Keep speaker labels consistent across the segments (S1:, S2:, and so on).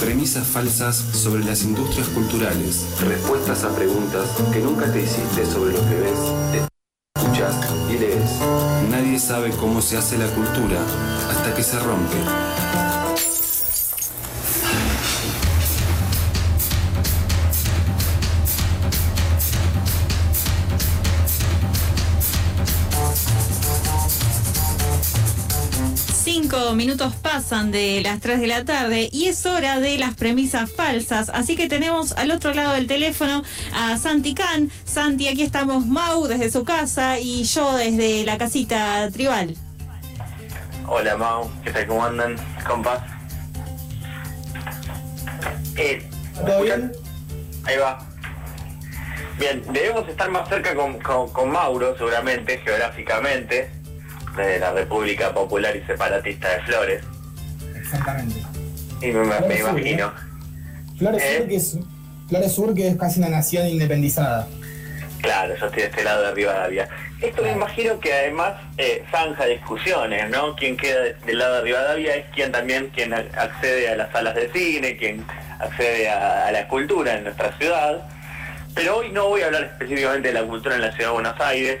S1: Premisas falsas sobre las industrias culturales. Respuestas a preguntas que nunca te hiciste sobre lo que ves, escuchas y lees. Nadie sabe cómo se hace la cultura hasta que se rompe.
S2: Cinco minutos pasan de las 3 de la tarde y es hora de las premisas falsas. Así que tenemos al otro lado del teléfono a Santi Can. Santi, aquí estamos Mau desde su casa y yo desde la casita tribal.
S3: Hola Mau, ¿qué tal? ¿Cómo andan, compas? Eh,
S4: ¿Todo bien?
S3: Ahí va. Bien, debemos estar más cerca con, con- con Mauro, seguramente, geográficamente, de la República Popular y Separatista de Flores.
S4: Exactamente.
S3: Y me, me
S4: Flores Sur,
S3: imagino.
S4: Flores
S3: ¿Eh?
S4: Sur, que es, Flores Sur, que es casi una nación independizada.
S3: Claro, yo estoy de este lado de Rivadavia. Esto me imagino que además eh, zanja discusiones, ¿no? Quien queda de- del lado de Rivadavia es quien también quien accede a las salas de cine, quien accede a, a la cultura en nuestra ciudad. Pero hoy no voy a hablar específicamente de la cultura en la ciudad de Buenos Aires.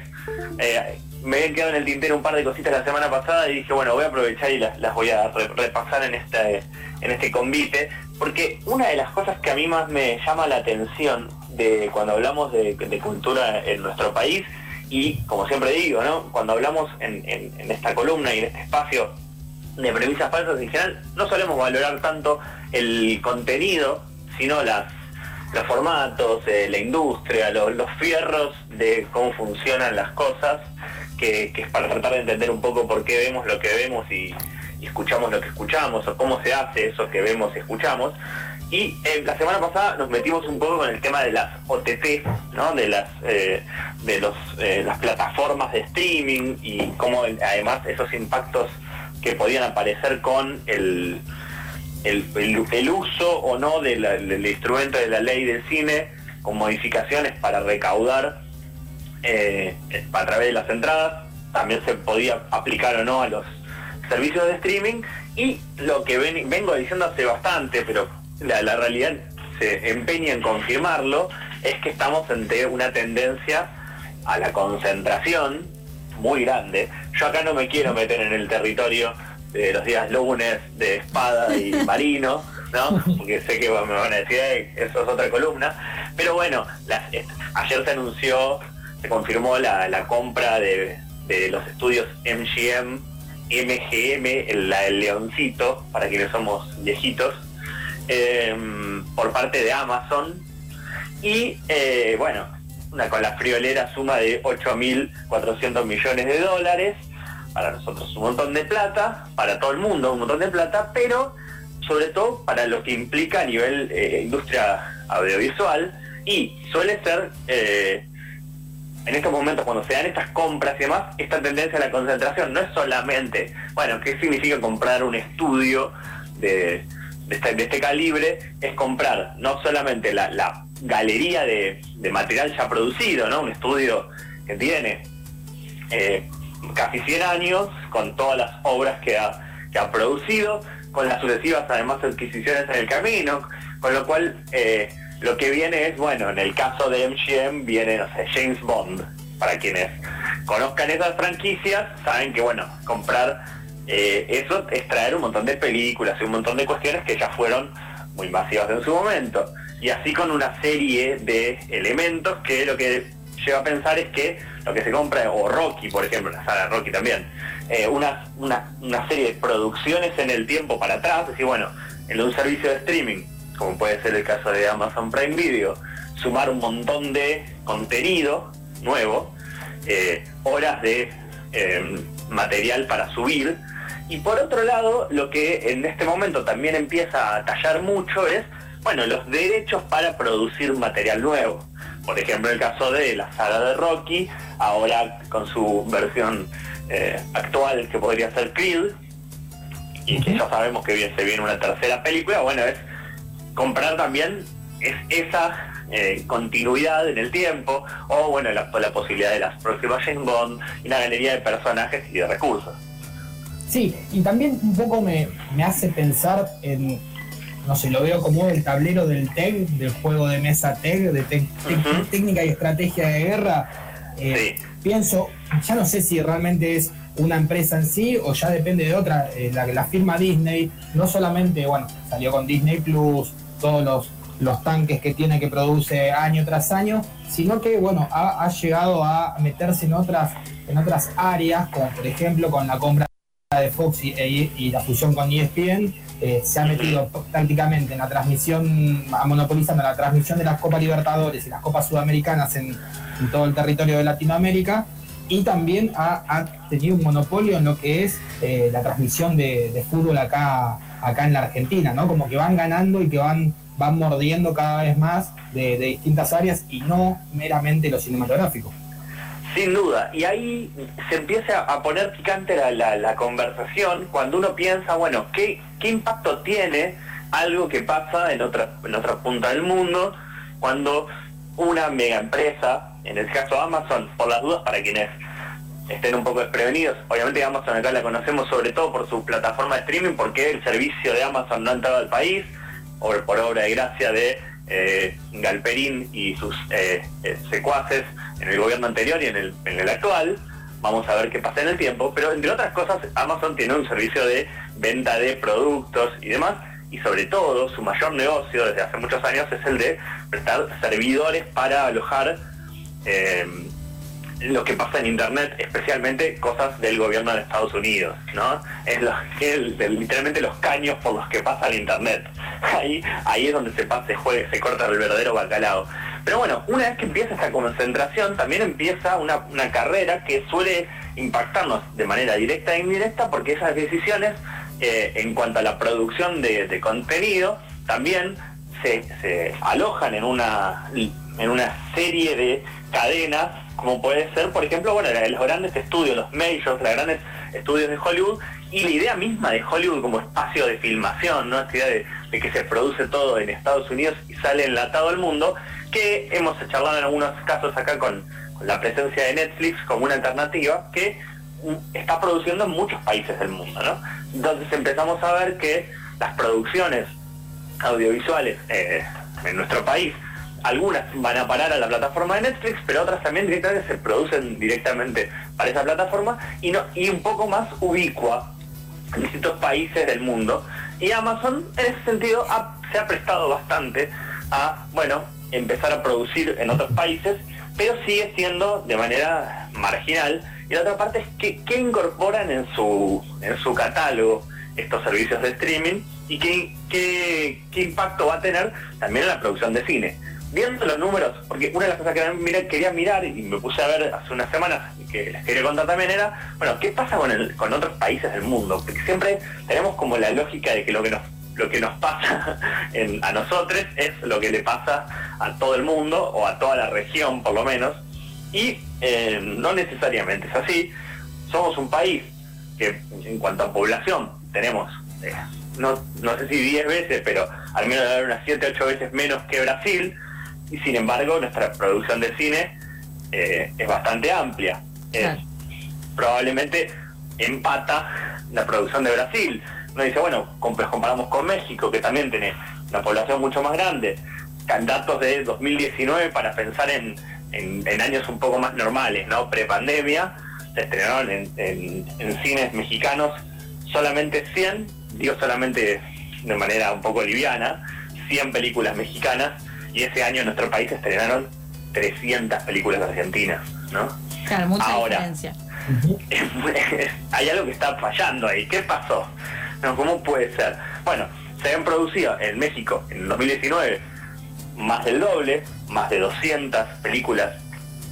S3: Eh, me habían quedado en el tintero un par de cositas la semana pasada y dije, bueno, voy a aprovechar y las, las voy a re- repasar en este, en este convite, porque una de las cosas que a mí más me llama la atención de cuando hablamos de, cultura en nuestro país, y como siempre digo, ¿no? cuando hablamos en, esta columna y en este espacio de premisas falsas en general, no solemos valorar tanto el contenido, sino las los formatos, eh, la industria, lo- los fierros de cómo funcionan las cosas, que, es para tratar de entender un poco por qué vemos lo que vemos y, escuchamos lo que escuchamos, o cómo se hace eso que vemos y escuchamos. Y eh, la semana pasada nos metimos un poco con el tema de las OTT, ¿no? de las eh, de los, eh, las plataformas de streaming y cómo además esos impactos que podían aparecer con el, el, el- uso o no del instrumento de la ley del cine con modificaciones para recaudar eh, a través de las entradas, también se podía aplicar o no a los servicios de streaming y lo que ven- vengo diciendo hace bastante, pero la, la realidad se empeña en confirmarlo, es que estamos ante una tendencia a la concentración muy grande. Yo acá no me quiero meter en el territorio de los días lunes de espada y marino, ¿no? Porque sé que me van a decir, "Ey, eso es otra columna. Pero bueno, las- eh, ayer se anunció, se confirmó la, la compra de, de los estudios MGM, MGM, el, leoncito, para quienes somos viejitos, em, por parte de Amazon. Y eh, bueno, una con la friolera suma de 8.400 millones de dólares, para nosotros un montón de plata, para todo el mundo un montón de plata, pero sobre todo para lo que implica a nivel eh, industria audiovisual y suele ser eh, en estos momentos cuando se dan estas compras y demás, esta tendencia a la concentración no es solamente, bueno, ¿qué significa comprar un estudio de, este, este calibre? Es comprar no solamente la, galería de, material ya producido, ¿no? Un estudio que tiene eh, casi 100 años, con todas las obras que ha, que ha producido, con las sucesivas además adquisiciones en el camino, con lo cual eh, lo que viene es, bueno, en el caso de MGM viene, no sé, James Bond, para quienes conozcan esas franquicias, saben que, bueno, comprar eh, eso es traer un montón de películas y un montón de cuestiones que ya fueron muy masivas en su momento. Y así con una serie de elementos que lo que lleva a pensar es que lo que se compra, o Rocky, por ejemplo, la saga Rocky también, eh, una, una, una serie de producciones en el tiempo para atrás, es decir, bueno, en un servicio de streaming, como puede ser el caso de Amazon Prime Video, sumar un montón de contenido nuevo, eh, horas de eh, material para subir, y por otro lado, lo que en este momento también empieza a tallar mucho es, bueno, los derechos para producir material nuevo. Por ejemplo, el caso de la saga de Rocky, ahora con su versión eh, actual que podría ser Creed, y que ya sabemos que se viene una tercera película, bueno, es comprar también es esa eh, continuidad en el tiempo, o bueno, la, la posibilidad de las próximas James Bond y una galería de personajes y de recursos.
S4: Sí, y también un poco me, me hace pensar en, no sé, lo veo como el tablero del TEG, del juego de mesa TEG, de técnica y estrategia de guerra. Eh, pienso, ya no sé si realmente es una empresa en sí o ya depende de otra. Eh, la, la firma Disney no solamente, bueno, salió con Disney Plus, todos los, los tanques que tiene que produce año tras año, sino que, bueno, ha, llegado a meterse en otras, en otras áreas, como por ejemplo con la compra de Fox y, y la fusión con ESPN, eh, se ha metido prácticamente en la transmisión, monopolizando la transmisión de las Copas Libertadores y las Copas Sudamericanas en, todo el territorio de Latinoamérica y también ha, tenido un monopolio en lo que es eh, la transmisión de, fútbol acá, acá en la Argentina, ¿no? Como que van ganando y que van, van mordiendo cada vez más de, distintas áreas y no meramente lo cinematográfico.
S3: Sin duda, y ahí se empieza a poner picante la, la, conversación cuando uno piensa, bueno, ¿qué, ¿qué, impacto tiene algo que pasa en otra, en otra punta del mundo cuando una mega empresa, en el caso Amazon, por las dudas para quienes estén un poco desprevenidos, obviamente Amazon acá la conocemos sobre todo por su plataforma de streaming, porque el servicio de Amazon no ha entrado al país, por obra de gracia de eh, Galperín y sus eh, eh, secuaces en el gobierno anterior y en el, en el actual. Vamos a ver qué pasa en el tiempo. Pero entre otras cosas, Amazon tiene un servicio de venta de productos y demás. Y sobre todo, su mayor negocio desde hace muchos años es el de prestar servidores para alojar lo que pasa en Internet, especialmente cosas del gobierno de Estados Unidos, ¿no? Es, lo, literalmente los caños por los que pasa el Internet. Ahí, ahí es donde se, pasa, se, juega, se corta el verdadero bacalao. Pero bueno, una vez que empieza esta concentración, también empieza una, carrera que suele impactarnos de manera directa e indirecta, porque esas decisiones eh, en cuanto a la producción de, contenido también se, se alojan en una, en una serie de cadenas como puede ser, por ejemplo, bueno, los grandes estudios, los majors, los grandes estudios de Hollywood, y la idea misma de Hollywood como espacio de filmación, ¿no? Esta idea de, que se produce todo en Estados Unidos y sale enlatado al mundo, que hemos charlado en algunos casos acá con, la presencia de Netflix como una alternativa que mm, está produciendo en muchos países del mundo, ¿no? Entonces empezamos a ver que las producciones audiovisuales eh, en nuestro país algunas van a parar a la plataforma de Netflix, pero otras también directamente se producen directamente para esa plataforma y, no, y un poco más ubicua en distintos países del mundo. Y Amazon en ese sentido se ha prestado bastante a, bueno, empezar a producir en otros países, pero sigue siendo de manera marginal. Y la otra parte es que, qué incorporan en su, en su catálogo estos servicios de streaming y qué, qué, qué impacto va a tener también en la producción de cine viendo los números, porque una de las cosas que quería mirar y me puse a ver hace unas semanas que les quería contar también era, bueno, ¿qué pasa con, el, con otros países del mundo? Porque siempre tenemos como la lógica de que lo que nos lo que nos pasa a nosotros es lo que le pasa a todo el mundo o a toda la región por lo menos. Y eh, no necesariamente es así. Somos un país que en cuanto a población tenemos eh, no, no sé si 10 veces pero al menos unas 7 8 veces menos que Brasil y sin embargo nuestra producción de cine eh, es bastante amplia. probablemente empata la producción de Brasil. Uno dice, bueno, comparamos con México, que también tiene una población mucho más grande. Datos de 2019 para pensar en, en, años un poco más normales, ¿no? Pre-pandemia, se estrenaron en, en, cines mexicanos solamente 100, digo solamente de manera un poco liviana, 100 películas mexicanas y ese año en nuestro país estrenaron 300 películas argentinas, ¿no?
S2: Claro, mucha Ahora, diferencia.
S3: hay algo que está fallando ahí. ¿Qué pasó? No, ¿Cómo puede ser? Bueno, se habían producido en México en el 2019 más del doble, más de 200 películas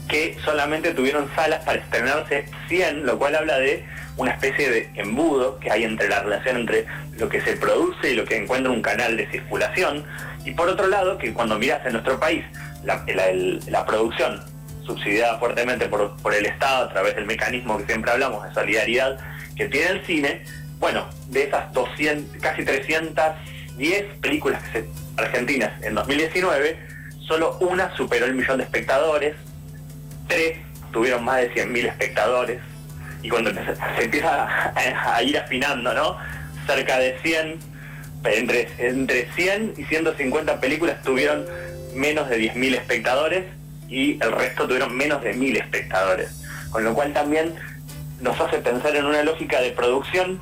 S3: que solamente tuvieron salas para estrenarse 100, lo cual habla de una especie de embudo que hay entre la relación entre lo que se produce y lo que encuentra un canal de circulación. Y por otro lado, que cuando miras en nuestro país la, producción subsidiada fuertemente por, el Estado a través del mecanismo que siempre hablamos de solidaridad que tiene el cine, bueno, de esas 200, casi 310 películas argentinas en 2019, solo una superó el millón de espectadores, tres tuvieron más de 100.000 espectadores, y cuando se empieza a, ir afinando, ¿no? Cerca de 100, entre, entre 100 y 150 películas tuvieron menos de 10.000 espectadores y el resto tuvieron menos de 1.000 espectadores. Con lo cual también nos hace pensar en una lógica de producción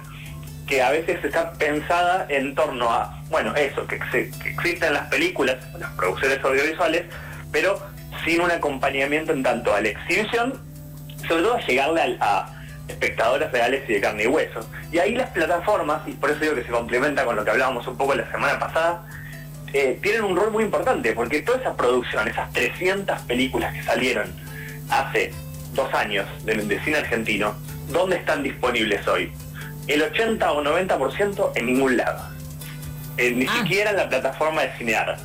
S3: que a veces está pensada en torno a, bueno, eso, que, existen las películas, las producciones audiovisuales, pero sin un acompañamiento en tanto a la exhibición, sobre todo a llegarle a, espectadores reales y de carne y hueso. Y ahí las plataformas, y por eso digo que se complementa con lo que hablábamos un poco la semana pasada, eh, tienen un rol muy importante, porque toda esa producción, esas 300 películas que salieron hace dos años de cine argentino, ¿dónde están disponibles hoy? El 80 o 90% en ningún lado. Eh, ni ah. siquiera en la plataforma de Cinear.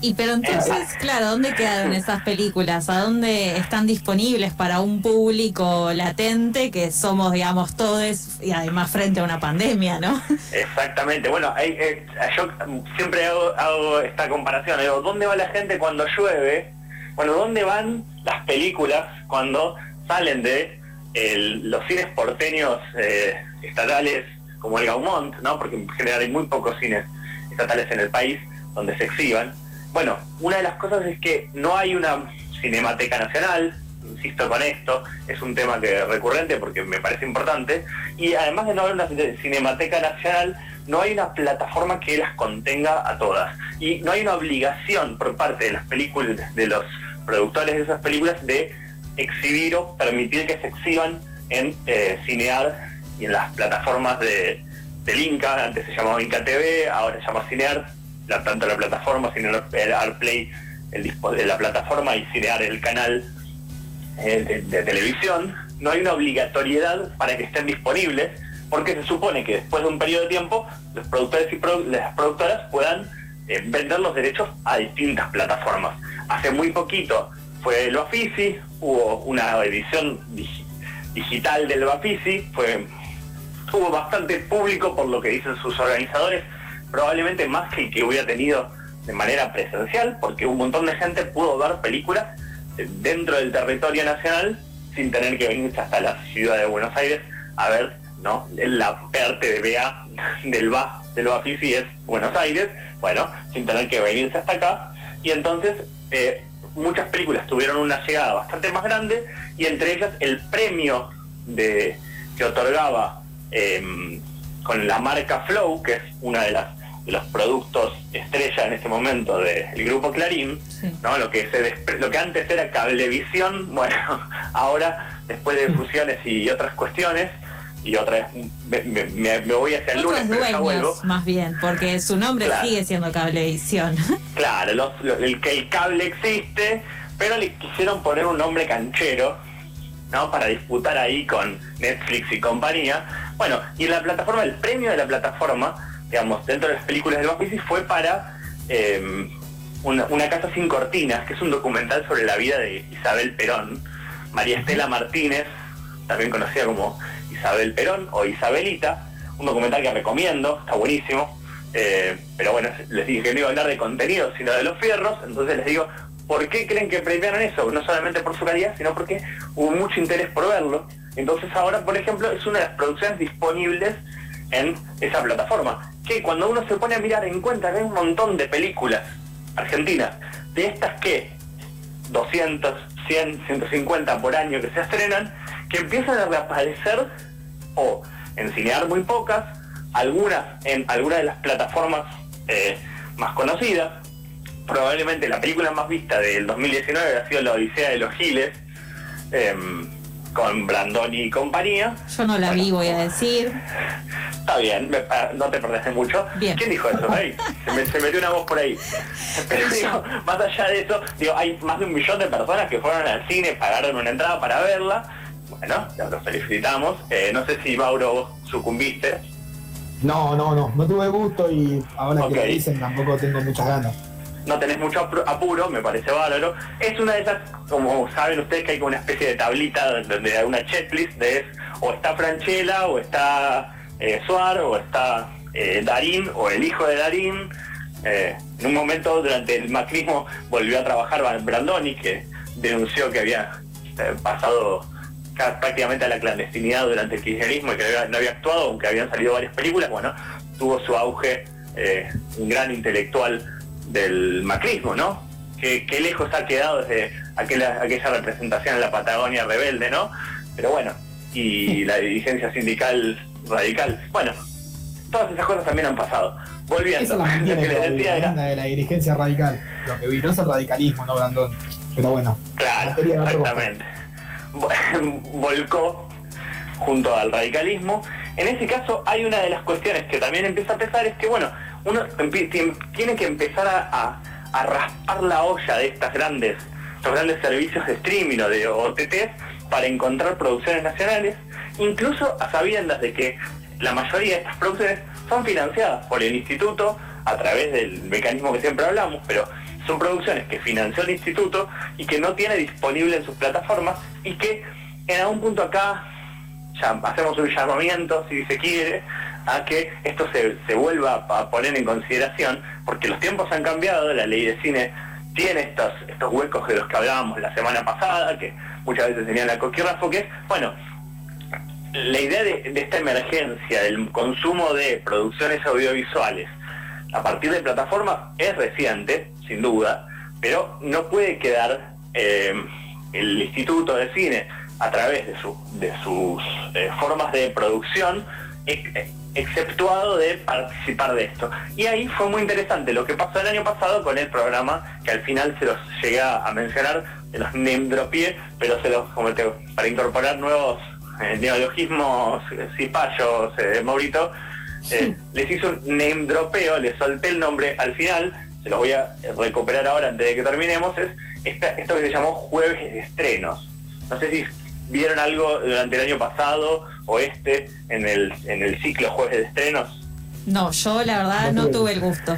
S2: Y pero entonces, claro, ¿dónde quedaron esas películas? ¿A dónde están disponibles para un público latente que somos, digamos, todos y además frente a una pandemia, ¿no?
S3: Exactamente. Bueno, eh, yo siempre hago, esta comparación. Digo, ¿dónde va la gente cuando llueve? Bueno, ¿dónde van las películas cuando salen de los cines porteños eh, estatales como el Gaumont, ¿no? porque en general hay muy pocos cines estatales en el país donde se exhiban. Bueno, una de las cosas es que no hay una cinemateca nacional, insisto con esto, es un tema que recurrente porque me parece importante, y además de no haber una cinemateca nacional, no hay una plataforma que las contenga a todas. Y no hay una obligación por parte de las películas, de los productores de esas películas, de exhibir o permitir que se exhiban en eh, Cinear y en las plataformas de, del Inca, antes se llamaba Inca TV, ahora se llama Cinear, tanto la plataforma, Cinear Artplay, el, la plataforma y Cinear el canal eh, de, televisión, no hay una obligatoriedad para que estén disponibles, porque se supone que después de un periodo de tiempo los productores y las productoras puedan eh, vender los derechos a distintas plataformas. Hace muy poquito fue el Bafisi, hubo una edición digital del Bafisi, fue, tuvo bastante público por lo que dicen sus organizadores, probablemente más que el que hubiera tenido de manera presencial, porque un montón de gente pudo ver películas dentro del territorio nacional sin tener que venirse hasta la ciudad de Buenos Aires a ver, ¿no? La parte de BA del BA del Bafisi es Buenos Aires, bueno, sin tener que venirse hasta acá, y entonces eh, muchas películas tuvieron una llegada bastante más grande y entre ellas el premio de, que otorgaba em, con la marca Flow, que es una de las de los productos estrella en este momento del grupo Clarín, ¿no? lo que se lo que antes era cablevisión, bueno, ahora después de fusiones y otras cuestiones, y otra vez me, voy hacia el lunes,
S2: pero Más bien, porque su nombre sigue siendo Cablevisión.
S3: Claro, el que el cable existe, pero le quisieron poner un nombre canchero, ¿no? Para disputar ahí con Netflix y compañía. Bueno, y en la plataforma, el premio de la plataforma, digamos, dentro de las películas de Bafisi fue para em, una, una casa sin cortinas, que es un documental sobre la vida de Isabel Perón. María Estela Martínez, también conocida como Isabel Perón o Isabelita, un documental que recomiendo, está buenísimo. Eh, pero bueno, les dije que no iba a hablar de contenido, sino de los fierros, entonces les digo, ¿por qué creen que premiaron eso? No solamente por su calidad, sino porque hubo mucho interés por verlo. Entonces ahora, por ejemplo, es una de las producciones disponibles en esa plataforma. Que cuando uno se pone a mirar encuentra que hay un montón de películas argentinas, de estas que 200, 100, 150 por año que se estrenan, que empiezan a reaparecer o en cinear muy pocas, algunas en algunas de las plataformas eh, más conocidas. Probablemente la película más vista del 2019 ha sido La Odisea de los Giles, em, con Brandoni y compañía.
S2: Yo no la vi, voy a decir.
S3: Está bien, no te perdés mucho. ¿Quién dijo eso? se, metió una voz por ahí. Pero digo, más allá de eso, digo, hay más de un millón de personas que fueron al cine, pagaron una entrada para verla bueno, ya los felicitamos. Eh, no sé si Mauro sucumbiste.
S4: No, no, no, no tuve gusto y ahora que lo dicen tampoco tengo muchas ganas.
S3: No tenés mucho apuro, me parece bárbaro. Es una de esas, como saben ustedes, que hay como una especie de tablita donde hay una checklist de o está Franchella, o está eh, Suar, o está eh, Darín, o el hijo de Darín. Eh, en un momento durante el macrismo volvió a trabajar Brandoni, que denunció que había pasado prácticamente a la clandestinidad durante el kirchnerismo y que no había actuado, aunque habían salido varias películas, bueno, tuvo su auge eh, un gran intelectual del macrismo, ¿no? Que, lejos ha quedado desde aquella, aquella representación en la Patagonia rebelde, ¿no? Pero bueno, y la dirigencia sindical radical. Bueno, todas esas cosas también han pasado. Volviendo,
S4: lo que les decía era... de la dirigencia radical. Lo que vino es el radicalismo, no Brandon. Pero bueno.
S3: Claro, exactamente. Volcó junto al radicalismo. En ese caso hay una de las cuestiones que también empieza a pesar, es que bueno, uno tiene que empezar a, a, raspar la olla de estas grandes, estos grandes servicios de streaming o de OTTs para encontrar producciones nacionales, incluso a sabiendas de que la mayoría de estas producciones son financiadas por el instituto a través del mecanismo que siempre hablamos, pero son producciones que financió el instituto y que no tiene disponible en sus plataformas y que en algún punto acá hacemos un llamamiento, si se quiere, a que esto se, se vuelva a poner en consideración, porque los tiempos han cambiado, la ley de cine tiene estos, estos huecos de los que hablábamos la semana pasada, que muchas veces tenían la coquirra, porque es, bueno, la idea de, esta emergencia del consumo de producciones audiovisuales a partir de plataformas es reciente, sin duda, pero no puede quedar eh, el Instituto de Cine a través de, su, de sus eh, formas de producción exceptuado de participar de esto. Y ahí fue muy interesante lo que pasó el año pasado con el programa, que al final se los llegué a mencionar, de los name pero se los como para incorporar nuevos neologismos cipayos eh, de Maurito, eh, les hizo un name dropeo, les solté el nombre al final, se los voy a recuperar ahora antes de que terminemos, es esto que se llamó Jueves de Estrenos. No sé si vieron algo durante el año pasado o este en el, en el ciclo Jueves de Estrenos.
S2: No, yo la verdad no tuve el gusto.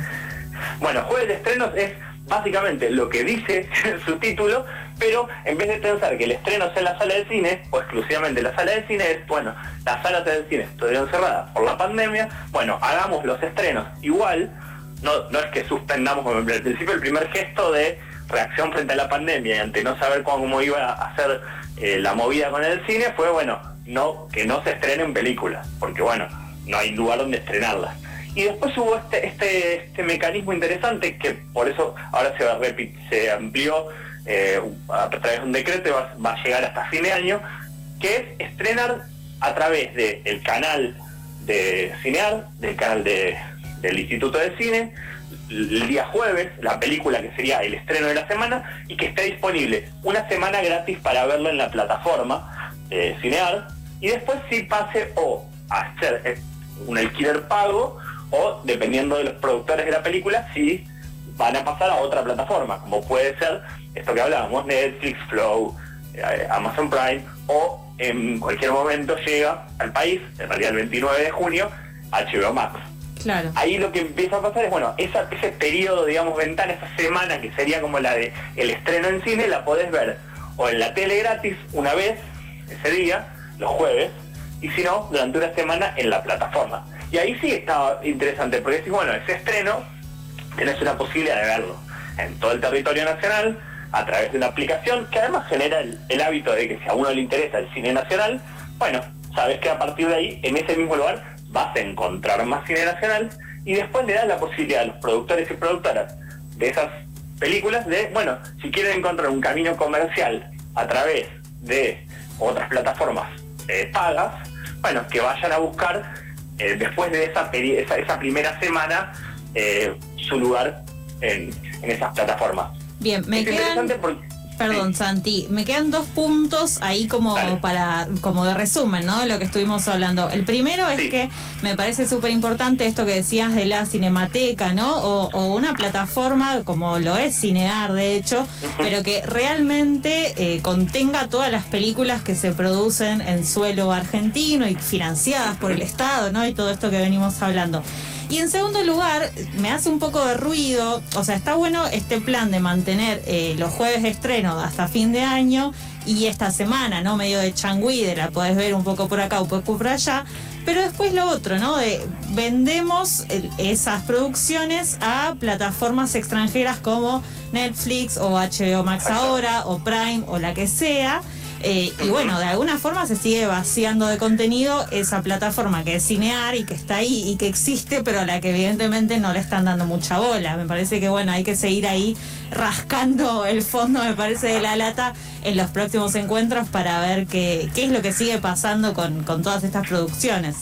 S3: Bueno, Jueves de Estrenos es básicamente lo que dice su título, pero en vez de pensar que el estreno sea en la sala de cine, o exclusivamente la sala de cine, es, bueno, las salas de cine estuvieron cerradas por la pandemia, bueno, hagamos los estrenos igual, no, no es que suspendamos, como al principio el primer gesto de reacción frente a la pandemia y ante no saber cómo iba a hacer eh, la movida con el cine, fue, bueno, no que no se estrenen películas, porque bueno, no hay lugar donde estrenarlas. Y después hubo este, este, este mecanismo interesante que por eso ahora se, se amplió eh, a través de un decreto va, a llegar hasta fin de año, que es estrenar a través del canal de Cinear, del canal de, del Instituto de Cine, el día jueves, la película que sería el estreno de la semana, y que esté disponible una semana gratis para verlo en la plataforma de Cinear, y después sí pase o a hacer eh, un alquiler pago, o dependiendo de los productores de la película, si van a pasar a otra plataforma, como puede ser esto que hablábamos, Netflix, Flow, eh, Amazon Prime, o en cualquier momento llega al país, en realidad el 29 de junio, HBO Max.
S2: Claro.
S3: Ahí lo que empieza a pasar es, bueno, esa, ese periodo, digamos, ventana, esa semana que sería como la de el estreno en cine, la podés ver o en la tele gratis una vez, ese día, los jueves, y si no, durante una semana en la plataforma. Y ahí sí estaba interesante, porque si bueno, ese estreno tenés una posibilidad de verlo en todo el territorio nacional a través de una aplicación que además genera el, hábito de que si a uno le interesa el cine nacional, bueno, sabes que a partir de ahí, en ese mismo lugar, vas a encontrar más cine nacional y después le das la posibilidad a los productores y productoras de esas películas de, bueno, si quieren encontrar un camino comercial a través de otras plataformas eh, pagas, bueno, que vayan a buscar eh, después de esa, esa, esa primera semana eh, su lugar en, esas plataformas.
S2: Bien, me quedan... Perdón, Santi, me quedan dos puntos ahí como para como de resumen, ¿no? De lo que estuvimos hablando. El primero es que me parece súper importante esto que decías de la cinemateca, ¿no? O, una plataforma como lo es Cinear, de hecho, pero que realmente eh, contenga todas las películas que se producen en suelo argentino y financiadas por el Estado, ¿no? Y todo esto que venimos hablando. Y en segundo lugar, me hace un poco de ruido, o sea, está bueno este plan de mantener eh, los jueves de estreno hasta fin de año y esta semana, ¿no? Medio de changüí, de la podés ver un poco por acá, un poco por allá. Pero después lo otro, ¿no? De vendemos esas producciones a plataformas extranjeras como Netflix o HBO Max ahora o Prime o la que sea Eh, y bueno, de alguna forma se sigue vaciando de contenido esa plataforma que es Cinear y que está ahí y que existe, pero a la que evidentemente no le están dando mucha bola. Me parece que bueno, hay que seguir ahí rascando el fondo, me parece, de la lata en los próximos encuentros para ver qué, qué es lo que sigue pasando con, con todas estas producciones.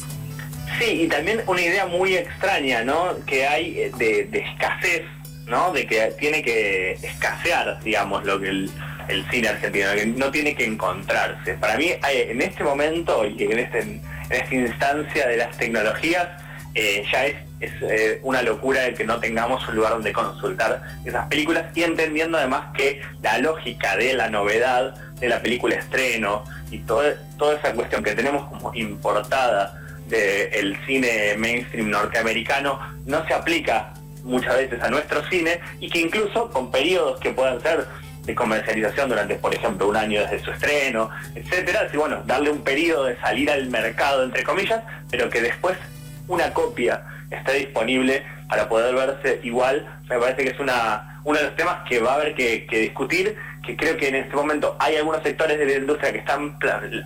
S3: Sí, y también una idea muy extraña, ¿no? Que hay de, de escasez, ¿no? De que tiene que escasear, digamos, lo que el, el cine argentino, que no tiene que encontrarse. Para mí, en este momento y en, este, en esta instancia de las tecnologías, eh, ya es, eh, una locura de que no tengamos un lugar donde consultar esas películas y entendiendo además que la lógica de la novedad de la película estreno y toda, toda esa cuestión que tenemos como importada del cine mainstream norteamericano no se aplica muchas veces a nuestro cine y que incluso con periodos que puedan ser de comercialización durante, por ejemplo, un año desde su estreno, etcétera, así bueno, darle un periodo de salir al mercado, entre comillas, pero que después una copia esté disponible para poder verse igual, me parece que es una, uno de los temas que va a haber que, discutir, que creo que en este momento hay algunos sectores de la industria que están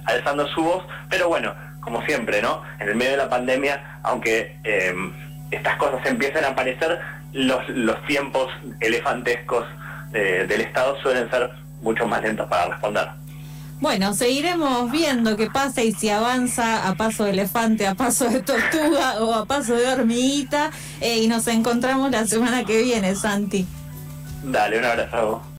S3: alzando su voz, pero bueno, como siempre, ¿no? En el medio de la pandemia, aunque eh, estas cosas empiecen a aparecer, los, los tiempos elefantescos del Estado suelen ser mucho más lentos para responder.
S2: Bueno, seguiremos viendo qué pasa y si avanza a paso de elefante, a paso de tortuga o a paso de hormiguita. Eh, y nos encontramos la semana que viene, Santi.
S3: Dale, un abrazo.